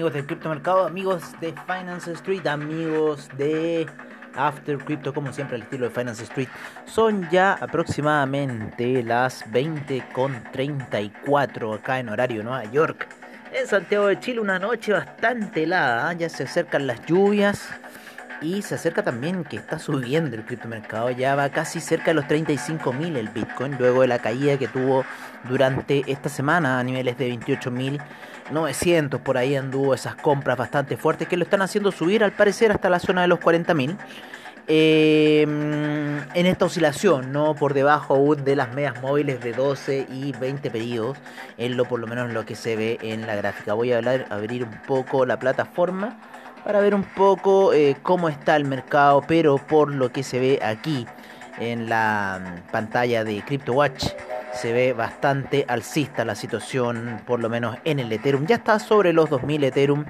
Amigos del criptomercado, amigos de Finance Street, amigos de After Crypto, como siempre al estilo de Finance Street. Son ya aproximadamente las 20.34 acá en horario Nueva York. En Santiago de Chile una noche bastante helada, ¿eh? ya se acercan las lluvias y se acerca también que está subiendo el criptomercado, ya va casi cerca de los 35.000 el Bitcoin, luego de la caída que tuvo durante esta semana a niveles de 28.900, por ahí anduvo esas compras bastante fuertes que lo están haciendo subir al parecer hasta la zona de los 40.000. Eh, en esta oscilación, no por debajo aún de las medias móviles de 12 y 20 pedidos, en lo por lo menos lo que se ve en la gráfica. Voy a abrir un poco la plataforma para ver un poco eh, cómo está el mercado, pero por lo que se ve aquí en la mm, pantalla de CryptoWatch se ve bastante alcista la situación, por lo menos en el Ethereum. Ya está sobre los 2000 Ethereum.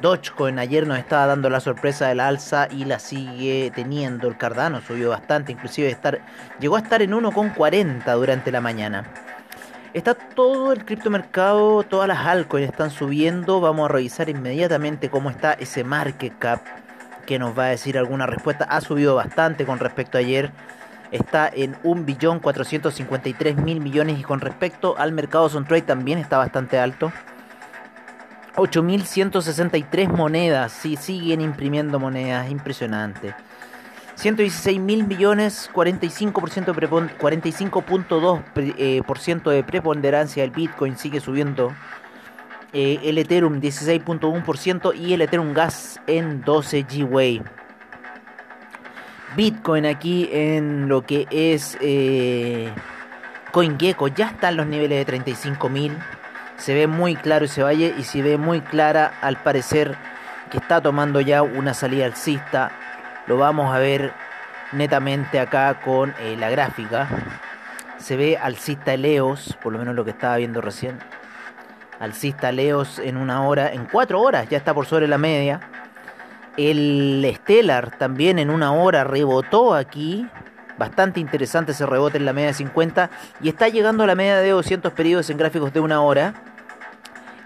Dogecoin ayer nos estaba dando la sorpresa del alza y la sigue teniendo. El Cardano subió bastante, inclusive estar, llegó a estar en 1,40 durante la mañana. Está todo el criptomercado, todas las altcoins están subiendo. Vamos a revisar inmediatamente cómo está ese market cap que nos va a decir alguna respuesta. Ha subido bastante con respecto a ayer. Está en 1.453.000 millones y con respecto al mercado Trade también está bastante alto. 8.163 monedas, sí, siguen imprimiendo monedas, impresionante. 116 mil millones, 45%, 45.2% eh, de preponderancia del Bitcoin sigue subiendo. Eh, el Ethereum 16.1% y el Ethereum Gas en 12 G-Way. Bitcoin aquí en lo que es eh, CoinGecko ya está en los niveles de 35 mil. Se ve muy claro ese valle y se ve muy clara al parecer que está tomando ya una salida alcista lo vamos a ver netamente acá con eh, la gráfica. Se ve alcista Leos, por lo menos lo que estaba viendo recién. Alcista Leos en una hora, en cuatro horas ya está por sobre la media. El Stellar también en una hora rebotó aquí. Bastante interesante ese rebote en la media de 50. Y está llegando a la media de 200 periodos en gráficos de una hora.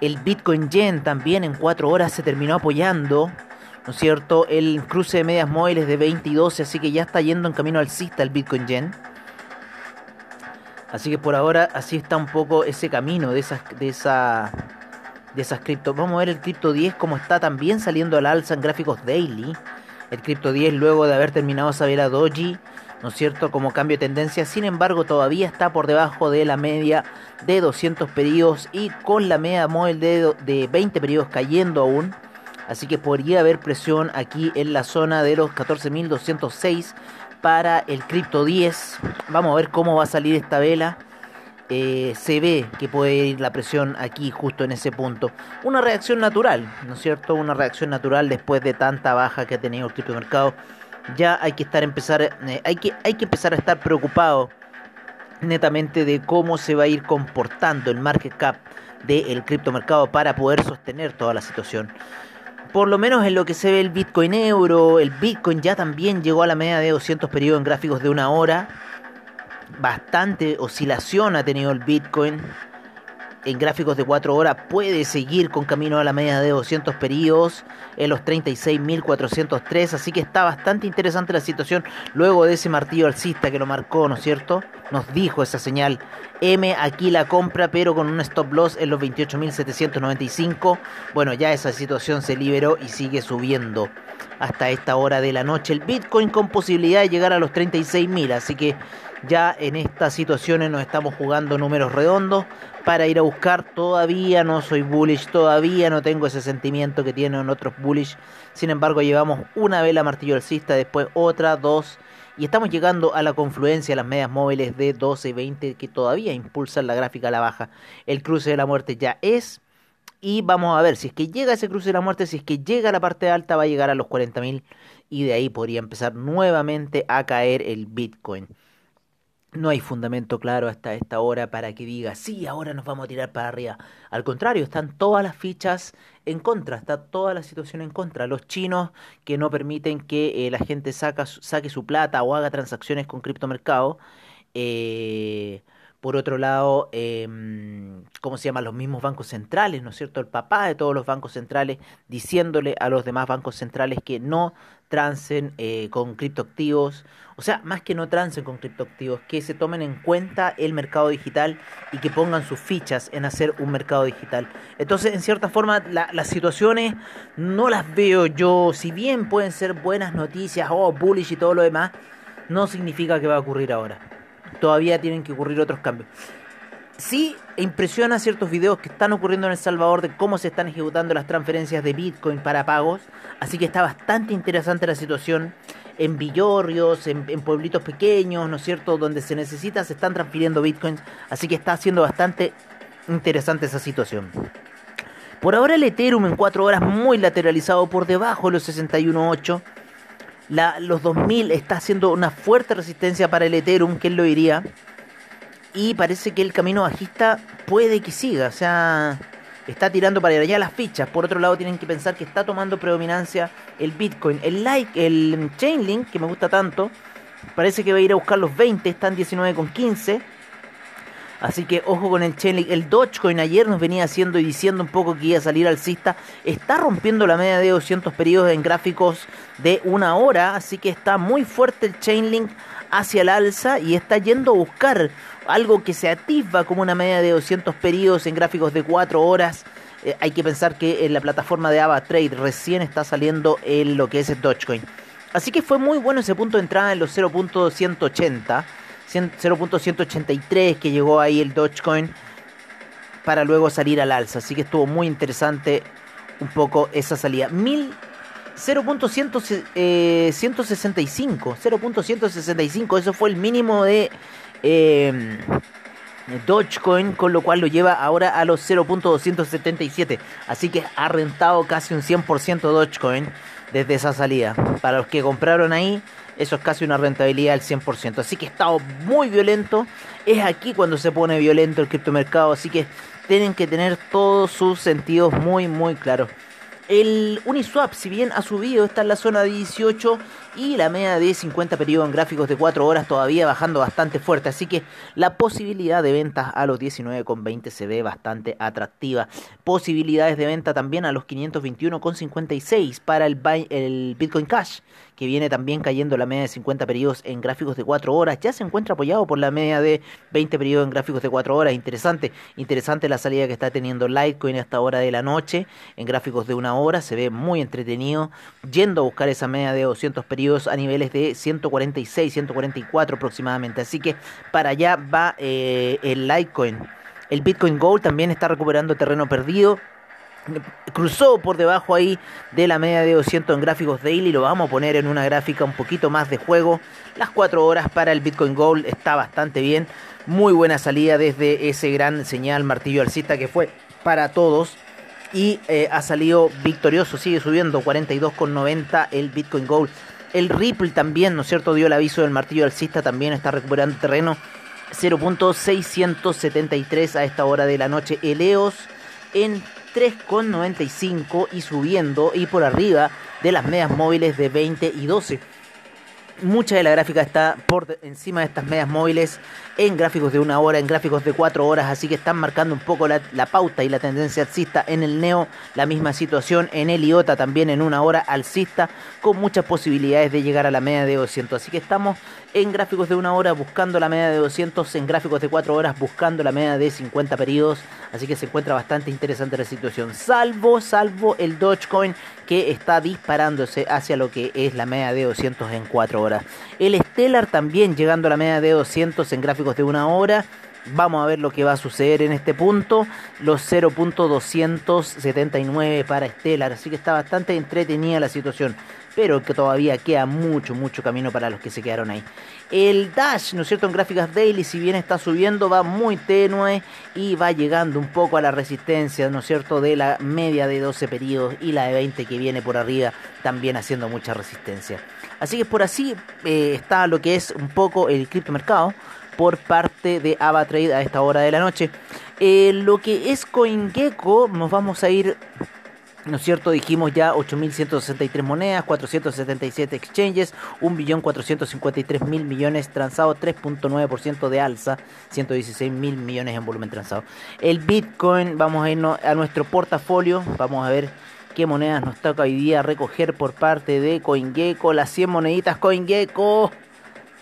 El Bitcoin Yen también en cuatro horas se terminó apoyando. ¿No es cierto? El cruce de medias móviles de 20 y 12, así que ya está yendo en camino alcista el Bitcoin Yen. Así que por ahora así está un poco ese camino de esas de esa de esas cripto. Vamos a ver el cripto 10 como está también saliendo al alza en gráficos daily. El cripto 10 luego de haber terminado esa vela doji, ¿no es cierto? Como cambio de tendencia, sin embargo todavía está por debajo de la media de 200 periodos y con la media móvil de, de 20 periodos cayendo aún. Así que podría haber presión aquí en la zona de los 14.206 para el Crypto 10. Vamos a ver cómo va a salir esta vela. Eh, se ve que puede ir la presión aquí justo en ese punto. Una reacción natural, ¿no es cierto? Una reacción natural después de tanta baja que ha tenido el criptomercado. Ya hay que estar empezar, eh, hay, que, hay que empezar a estar preocupado netamente de cómo se va a ir comportando el market cap del criptomercado para poder sostener toda la situación por lo menos en lo que se ve el Bitcoin euro, el Bitcoin ya también llegó a la media de 200 periodos en gráficos de una hora. Bastante oscilación ha tenido el Bitcoin en gráficos de 4 horas puede seguir con camino a la media de 200 periodos en los 36.403, así que está bastante interesante la situación luego de ese martillo alcista que lo marcó, ¿no es cierto? Nos dijo esa señal M aquí la compra, pero con un stop loss en los 28.795. Bueno, ya esa situación se liberó y sigue subiendo hasta esta hora de la noche el Bitcoin con posibilidad de llegar a los 36.000, así que ya en estas situaciones nos estamos jugando números redondos para ir a buscar. Todavía no soy bullish, todavía no tengo ese sentimiento que tienen otros bullish. Sin embargo, llevamos una vela martillo alcista, después otra, dos. Y estamos llegando a la confluencia de las medias móviles de 12 y 20 que todavía impulsan la gráfica a la baja. El cruce de la muerte ya es. Y vamos a ver si es que llega ese cruce de la muerte, si es que llega a la parte alta, va a llegar a los 40.000 y de ahí podría empezar nuevamente a caer el Bitcoin. No hay fundamento claro hasta esta hora para que diga, sí, ahora nos vamos a tirar para arriba. Al contrario, están todas las fichas en contra, está toda la situación en contra. Los chinos que no permiten que eh, la gente saque su plata o haga transacciones con criptomercado. Eh, Por otro lado, em, ¿cómo se llaman los mismos bancos centrales? ¿No es cierto? El papá de todos los bancos centrales diciéndole a los demás bancos centrales que no trancen eh, con criptoactivos, o sea, más que no trancen con criptoactivos, que se tomen en cuenta el mercado digital y que pongan sus fichas en hacer un mercado digital. Entonces, en cierta forma, las situaciones no las veo yo, si bien pueden ser buenas noticias, o oh, bullish y todo lo demás, no significa que va a ocurrir ahora. Todavía tienen que ocurrir otros cambios sí impresiona ciertos videos que están ocurriendo en El Salvador de cómo se están ejecutando las transferencias de Bitcoin para pagos. Así que está bastante interesante la situación. En villorrios, en, pueblitos pequeños, ¿no es cierto? Donde se necesita, se están transfiriendo Bitcoins. Así que está siendo bastante interesante esa situación. Por ahora el Ethereum en 4 horas muy lateralizado por debajo de los 61.8. los 2000 está haciendo una fuerte resistencia para el Ethereum, ¿quién lo diría? y parece que el camino bajista puede que siga, o sea, está tirando para allá las fichas. Por otro lado, tienen que pensar que está tomando predominancia el Bitcoin. El like, el Chainlink, que me gusta tanto, parece que va a ir a buscar los 20, están 19,15. Así que ojo con el Chainlink. El Dogecoin ayer nos venía haciendo y diciendo un poco que iba a salir alcista. Está rompiendo la media de 200 periodos en gráficos de una hora. Así que está muy fuerte el Chainlink hacia el alza y está yendo a buscar algo que se atisba como una media de 200 periodos en gráficos de 4 horas. Eh, hay que pensar que en la plataforma de AvaTrade recién está saliendo en lo que es el Dogecoin. Así que fue muy bueno ese punto de entrada en los 0.180, 0.183 que llegó ahí el Dogecoin para luego salir al alza. Así que estuvo muy interesante un poco esa salida. 0.165, 0.165, eso fue el mínimo de eh, Dogecoin, con lo cual lo lleva ahora a los 0.277. Así que ha rentado casi un 100% Dogecoin desde esa salida. Para los que compraron ahí, eso es casi una rentabilidad del 100%. Así que ha estado muy violento. Es aquí cuando se pone violento el criptomercado. Así que tienen que tener todos sus sentidos muy, muy claros. El Uniswap, si bien ha subido, está en la zona de 18 y la media de 50 periodos en gráficos de 4 horas todavía bajando bastante fuerte. Así que la posibilidad de ventas a los 19,20 se ve bastante atractiva. Posibilidades de venta también a los 521,56 para el, el Bitcoin Cash que viene también cayendo la media de 50 periodos en gráficos de 4 horas. Ya se encuentra apoyado por la media de 20 periodos en gráficos de 4 horas. Interesante, interesante la salida que está teniendo Litecoin hasta hora de la noche en gráficos de una hora. Se ve muy entretenido yendo a buscar esa media de 200 periodos a niveles de 146, 144 aproximadamente. Así que para allá va eh, el Litecoin. El Bitcoin Gold también está recuperando terreno perdido cruzó por debajo ahí de la media de 200 en gráficos daily. Lo vamos a poner en una gráfica un poquito más de juego. Las 4 horas para el Bitcoin Gold está bastante bien. Muy buena salida desde ese gran señal martillo alcista que fue para todos. Y eh, ha salido victorioso, sigue subiendo 42,90 el Bitcoin Gold. El Ripple también, ¿no es cierto? Dio el aviso del martillo alcista, también está recuperando terreno. 0.673 a esta hora de la noche. Eleos en 3,95 y subiendo y por arriba de las medias móviles de 20 y 12. Mucha de la gráfica está por encima de estas medias móviles en gráficos de una hora, en gráficos de cuatro horas, así que están marcando un poco la, pauta y la tendencia alcista en el Neo, la misma situación en el IOTA también en una hora alcista, con muchas posibilidades de llegar a la media de 200. Así que estamos en gráficos de una hora buscando la media de 200, en gráficos de 4 horas buscando la media de 50 periodos, así que se encuentra bastante interesante la situación, salvo, salvo el Dogecoin que está disparándose hacia lo que es la media de 200 en 4 horas. El Stellar también llegando a la media de 200 en gráficos de una hora. Vamos a ver lo que va a suceder en este punto. Los 0.279 para Stellar. Así que está bastante entretenida la situación pero que todavía queda mucho, mucho camino para los que se quedaron ahí. El Dash, ¿no es cierto? En gráficas daily, si bien está subiendo, va muy tenue y va llegando un poco a la resistencia, ¿no es cierto? De la media de 12 periodos y la de 20 que viene por arriba, también haciendo mucha resistencia. Así que por así eh, está lo que es un poco el criptomercado por parte de AvaTrade a esta hora de la noche. Eh, lo que es CoinGecko, nos vamos a ir ¿No es cierto? Dijimos ya 8.163 monedas, 477 exchanges, 1.453.000 millones transados, 3.9% de alza, 116.000 millones en volumen transado. El Bitcoin, vamos a irnos a nuestro portafolio, vamos a ver qué monedas nos toca hoy día recoger por parte de CoinGecko, las 100 moneditas CoinGecko.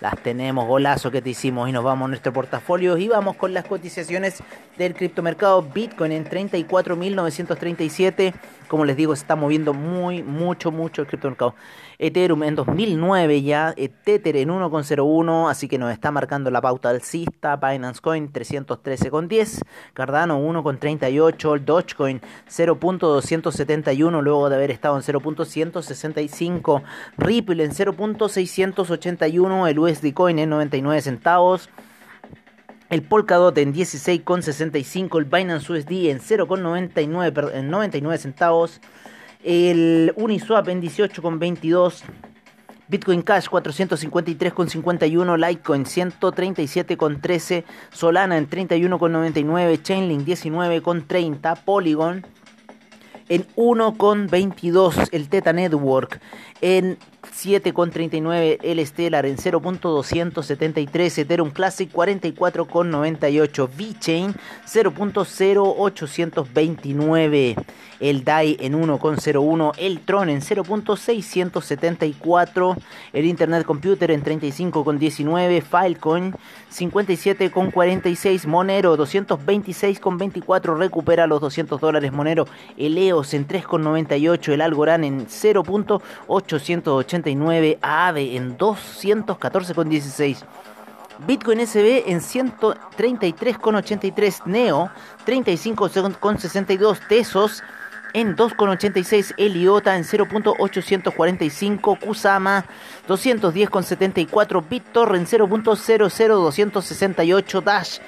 Las tenemos, golazo que te hicimos y nos vamos a nuestro portafolio y vamos con las cotizaciones del criptomercado Bitcoin en 34.937. Como les digo, se está moviendo muy, mucho, mucho el criptomercado. Ethereum en 2009 ya, Tether en 1,01, así que nos está marcando la pauta alcista. Binance Coin 313,10, Cardano 1,38, el Dogecoin 0.271 luego de haber estado en 0.165, Ripple en 0.681, el USD Coin en 99 centavos. El Polkadot en 16,65, el Binance USD en 0,99 en 99 centavos, el Uniswap en 18,22, Bitcoin Cash 453,51, Litecoin 137,13, Solana en 31,99, Chainlink 19,30, Polygon en 1,22 el Teta Network, en 7,39 el Stellar, en 0.273 Ethereum Classic, 44,98 VeChain, 0.0829 el DAI en 1,01 el Tron en 0.674 el Internet Computer en 35,19 Filecoin 57,46 Monero 226,24 recupera los 200 dólares Monero el EOS en 3,98 el Algorand en 0.889 AAVE en 214,16 Bitcoin SB en 133,83 Neo 35,62 Tesos en 2,86 Eliota en 0.845 Kusama 210,74 BitTorrent 0.00268 Dash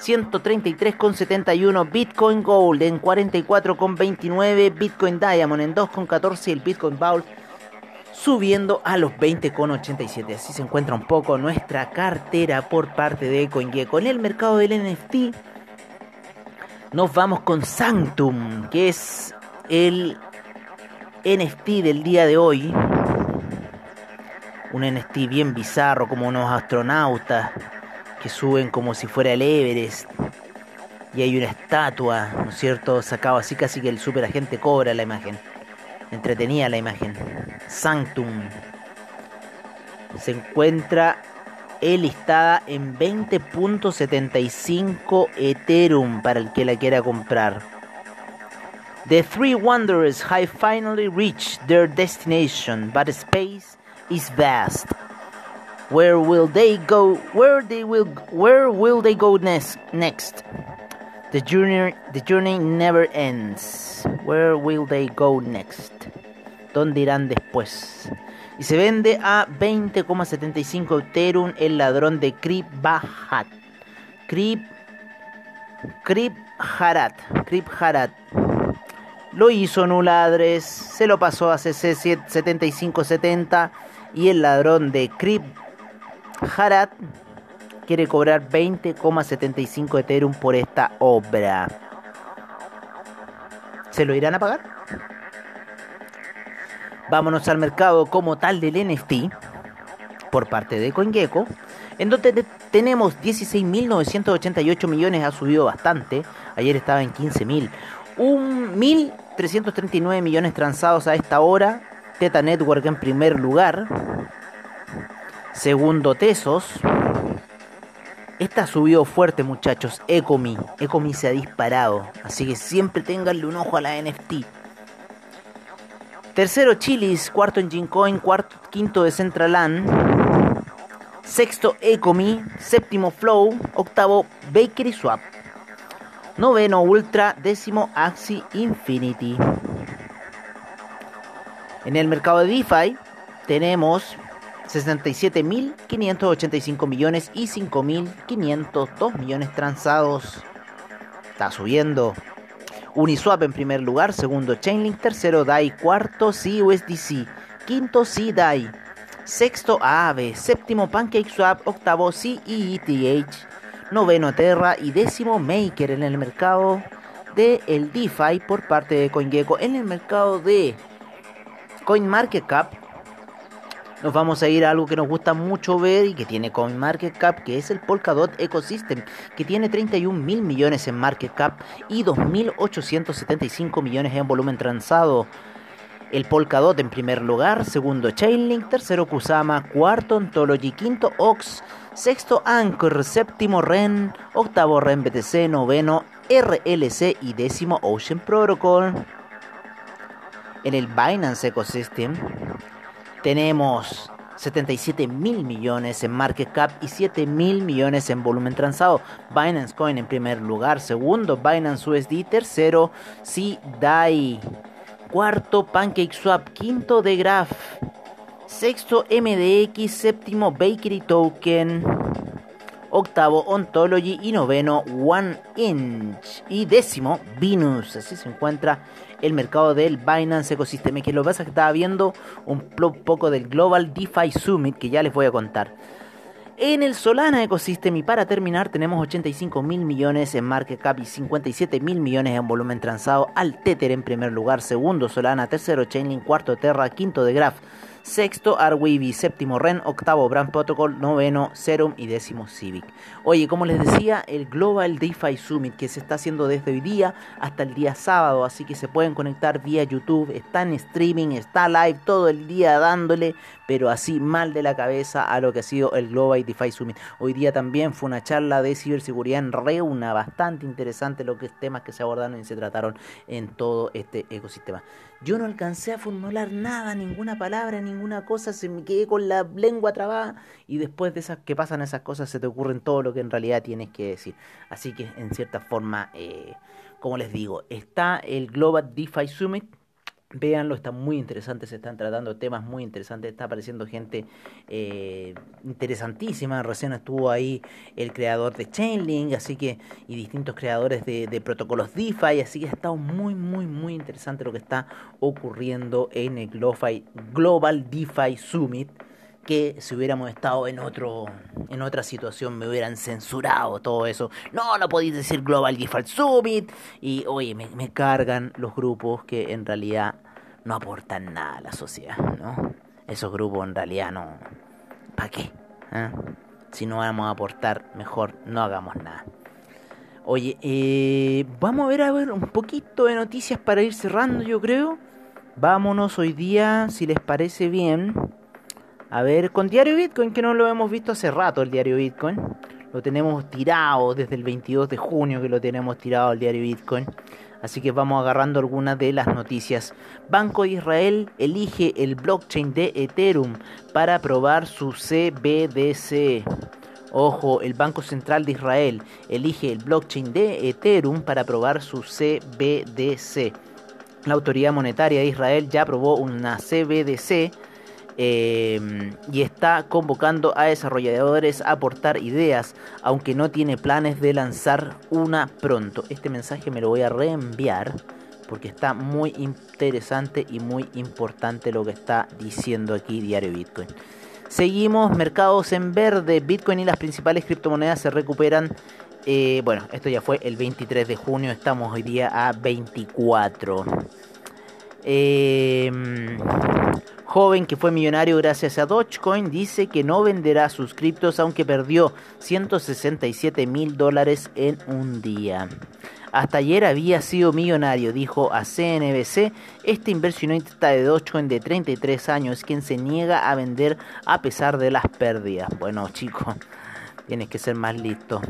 133,71 Bitcoin Gold en 44,29 Bitcoin Diamond en 2,14 el Bitcoin Vault subiendo a los 20,87 así se encuentra un poco nuestra cartera por parte de CoinGecko en el mercado del NFT nos vamos con Sanctum que es el NFT del día de hoy. Un NFT bien bizarro, como unos astronautas que suben como si fuera el Everest. Y hay una estatua, ¿no es cierto? Sacado así casi que el superagente cobra la imagen. Entretenía la imagen. Sanctum. Se encuentra listada en 20.75 Ethereum para el que la quiera comprar. The three wanderers have finally reached their destination, but space is vast. Where will they go? Where they will? Where will they go next? Next, the journey. The journey never ends. Where will they go next? ¿Dónde irán después? Y se vende a 20,75 Ethereum el ladrón de Krip Bahat. Krip. Krip Harat. Krip Harat. Lo hizo Nuladres, se lo pasó a CC 7570 y el ladrón de Krip Harat quiere cobrar 20,75 Ethereum por esta obra. ¿Se lo irán a pagar? Vámonos al mercado como tal del NFT por parte de CoinGecko, en donde tenemos 16.988 millones, ha subido bastante, ayer estaba en 15.000. 1.339 millones transados a esta hora. Teta Network en primer lugar. Segundo Tesos. Esta subió fuerte muchachos. Ecomi. Ecomi se ha disparado. Así que siempre tenganle un ojo a la NFT. Tercero Chilis. Cuarto en Coin. Cuarto, quinto de Centraland. Sexto Ecomi. Séptimo Flow. Octavo Bakery Swap. Noveno Ultra, décimo Axi Infinity. En el mercado de DeFi tenemos 67.585 millones y 5.502 millones transados. Está subiendo. Uniswap en primer lugar, segundo Chainlink, tercero DAI, cuarto CUSDC, quinto CDAI, sexto AAVE, séptimo PancakeSwap, octavo CETH, noveno Terra y décimo Maker en el mercado del el DeFi por parte de CoinGecko en el mercado de CoinMarketCap. Nos vamos a ir a algo que nos gusta mucho ver y que tiene CoinMarketCap, que es el Polkadot Ecosystem, que tiene 31 mil millones en market cap y 2.875 millones en volumen transado. El Polkadot en primer lugar, segundo Chainlink, tercero Kusama, cuarto Ontology, quinto Ox, sexto Anchor, séptimo REN, octavo REN BTC, noveno RLC y décimo Ocean Protocol. En el Binance Ecosystem tenemos 77 mil millones en market cap y 7 mil millones en volumen transado. Binance Coin en primer lugar, segundo Binance USD, tercero CDAI. Cuarto, PancakeSwap. Quinto, The Graph. Sexto, MDX. Séptimo, Bakery Token. Octavo, Ontology. Y noveno, One Inch. Y décimo, Venus. Así se encuentra el mercado del Binance Ecosystem. Que lo que pasa es que estaba viendo un poco del Global DeFi Summit que ya les voy a contar. En el Solana Ecosystem y para terminar tenemos 85 mil millones en market cap y 57 mil millones en volumen transado al Tether en primer lugar, segundo Solana, tercero Chainlink, cuarto Terra, quinto de Graph, sexto Arweavy, séptimo Ren, octavo Brand Protocol, noveno Serum y décimo Civic. Oye, como les decía, el Global DeFi Summit que se está haciendo desde hoy día hasta el día sábado, así que se pueden conectar vía YouTube, está en streaming, está live todo el día dándole, pero así mal de la cabeza a lo que ha sido el Global DeFi Summit. Hoy día también fue una charla de ciberseguridad en Reuna, bastante interesante lo que temas que se abordaron y se trataron en todo este ecosistema. Yo no alcancé a formular nada, ninguna palabra, ninguna cosa, se me quedé con la lengua trabada y después de esas que pasan esas cosas se te ocurren todo lo que en realidad tienes que decir. Así que en cierta forma, eh, como les digo, está el Global DeFi Summit Véanlo, está muy interesante, se están tratando temas muy interesantes, está apareciendo gente eh, interesantísima, recién estuvo ahí el creador de Chainlink, así que, y distintos creadores de, de, protocolos DeFi, así que ha estado muy, muy, muy interesante lo que está ocurriendo en el Global DeFi Summit que si hubiéramos estado en otro en otra situación me hubieran censurado todo eso. No, no podéis decir Global Default Summit y oye, me, cargan los grupos que en realidad no aportan nada a la sociedad, ¿no? Esos grupos en realidad no ¿para qué? ¿Eh? Si no vamos a aportar, mejor no hagamos nada. Oye, eh, vamos a ver a ver un poquito de noticias para ir cerrando, yo creo. Vámonos hoy día, si les parece bien a ver, con Diario Bitcoin, que no lo hemos visto hace rato el Diario Bitcoin. Lo tenemos tirado desde el 22 de junio que lo tenemos tirado el Diario Bitcoin. Así que vamos agarrando algunas de las noticias. Banco de Israel elige el blockchain de Ethereum para probar su CBDC. Ojo, el Banco Central de Israel elige el blockchain de Ethereum para probar su CBDC. La Autoridad Monetaria de Israel ya aprobó una CBDC Em, y está convocando a desarrolladores a aportar ideas, aunque no tiene planes de lanzar una pronto. Este mensaje me lo voy a reenviar porque está muy interesante y muy importante lo que está diciendo aquí Diario Bitcoin. Seguimos, mercados en verde, Bitcoin y las principales criptomonedas se recuperan. Eh, bueno, esto ya fue el 23 de junio, estamos hoy día a 24. Eh, joven que fue millonario gracias a Dogecoin dice que no venderá sus criptos aunque perdió 167 mil dólares en un día. Hasta ayer había sido millonario, dijo a CNBC este inversionista de Dogecoin de 33 años quien se niega a vender a pesar de las pérdidas. Bueno chicos, tienes que ser más listo.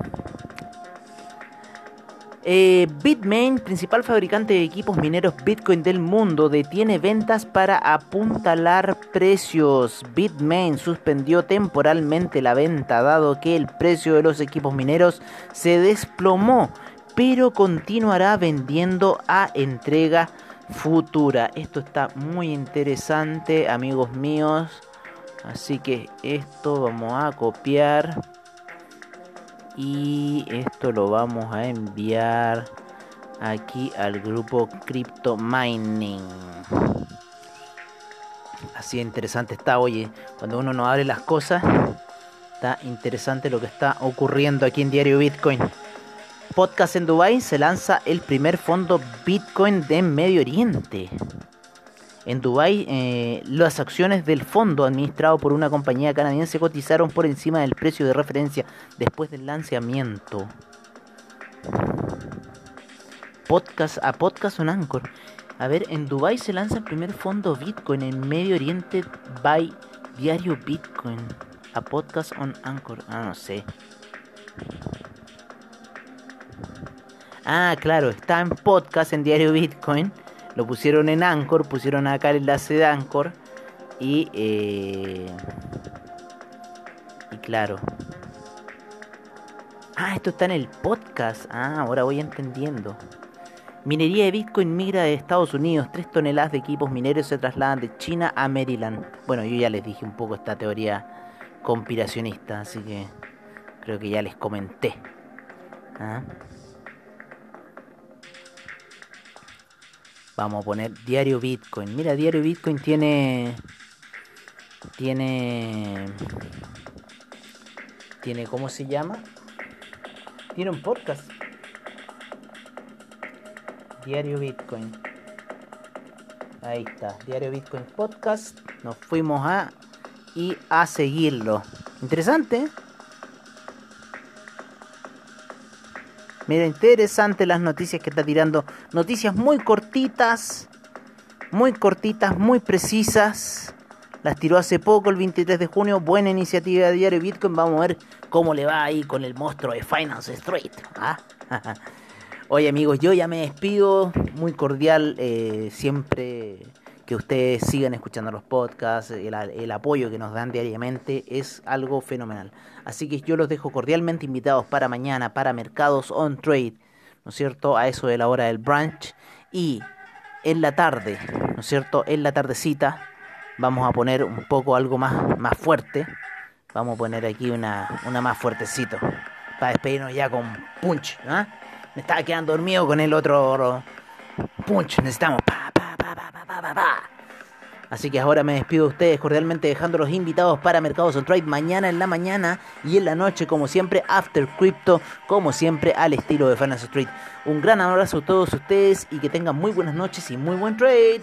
Eh, Bitmain, principal fabricante de equipos mineros Bitcoin del mundo, detiene ventas para apuntalar precios. Bitmain suspendió temporalmente la venta dado que el precio de los equipos mineros se desplomó, pero continuará vendiendo a entrega futura. Esto está muy interesante, amigos míos. Así que esto vamos a copiar y esto lo vamos a enviar aquí al grupo Crypto Mining. Así interesante está, oye, cuando uno no abre las cosas, está interesante lo que está ocurriendo aquí en Diario Bitcoin. Podcast en Dubai se lanza el primer fondo Bitcoin de Medio Oriente. En Dubai, eh, las acciones del fondo administrado por una compañía canadiense cotizaron por encima del precio de referencia después del lanzamiento. Podcast a podcast on Anchor. A ver, en Dubai se lanza el primer fondo Bitcoin en Medio Oriente by Diario Bitcoin. A podcast on Anchor. Ah, no sé. Ah, claro, está en podcast en Diario Bitcoin. Lo pusieron en Anchor, pusieron acá el enlace de Anchor. Y, eh, y claro. Ah, esto está en el podcast. Ah, ahora voy entendiendo. Minería de Bitcoin migra de Estados Unidos. Tres toneladas de equipos mineros se trasladan de China a Maryland. Bueno, yo ya les dije un poco esta teoría conspiracionista, así que creo que ya les comenté. ¿Ah? Vamos a poner diario Bitcoin. Mira, diario Bitcoin tiene. Tiene. Tiene, ¿cómo se llama? Tiene un podcast. Diario Bitcoin. Ahí está, Diario Bitcoin Podcast. Nos fuimos a. Y a seguirlo. Interesante. Mira, interesante las noticias que está tirando. Noticias muy cortitas, muy cortitas, muy precisas. Las tiró hace poco, el 23 de junio. Buena iniciativa de Diario Bitcoin. Vamos a ver cómo le va ahí con el monstruo de Finance Street. ¿ah? Oye amigos, yo ya me despido. Muy cordial. Eh, siempre que ustedes sigan escuchando los podcasts, el, apoyo que nos dan diariamente es algo fenomenal. Así que yo los dejo cordialmente invitados para mañana, para Mercados On Trade, ¿no es cierto? A eso de la hora del brunch. Y en la tarde, ¿no es cierto? En la tardecita vamos a poner un poco algo más, más fuerte. Vamos a poner aquí una, una más fuertecito. Para despedirnos ya con punch. ¿ah? Me estaba quedando dormido con el otro punch. Necesitamos Así que ahora me despido de ustedes cordialmente dejándolos invitados para Mercados on Trade mañana en la mañana y en la noche, como siempre, After Crypto, como siempre, al estilo de Finance Street. Un gran abrazo a todos ustedes y que tengan muy buenas noches y muy buen trade.